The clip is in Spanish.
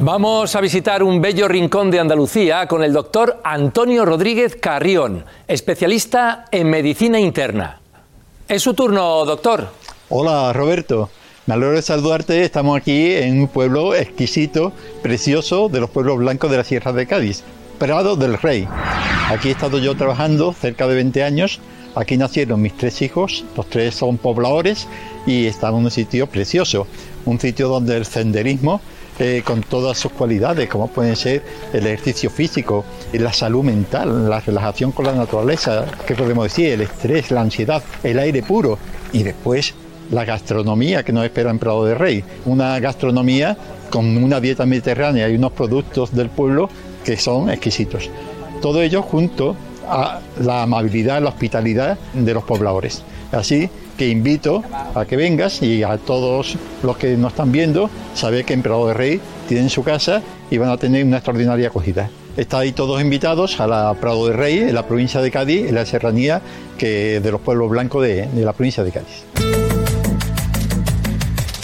Vamos a visitar un bello rincón de Andalucía con el doctor Antonio Rodríguez Carrión, especialista en medicina interna. Es su turno, doctor. Hola, Roberto. Me alegro de saludarte. Estamos aquí en un pueblo exquisito, precioso, de los pueblos blancos de la Sierra de Cádiz, Prado del Rey. Aquí he estado yo trabajando cerca de 20 años. Aquí nacieron mis tres hijos, los tres son pobladores y estamos en un sitio precioso, un sitio donde el senderismo eh, con todas sus cualidades, como pueden ser el ejercicio físico, la salud mental, la relajación con la naturaleza, ¿qué podemos decir? El estrés, la ansiedad, el aire puro y después la gastronomía que nos espera en Prado de Rey. Una gastronomía con una dieta mediterránea y unos productos del pueblo que son exquisitos. Todo ello junto a la amabilidad, la hospitalidad de los pobladores. Así que invito a que vengas y a todos los que nos están viendo, saber que en Prado de Rey tienen su casa y van a tener una extraordinaria acogida. Estáis todos invitados a la Prado de Rey, en la provincia de Cádiz, en la serranía que de los pueblos blancos de la provincia de Cádiz.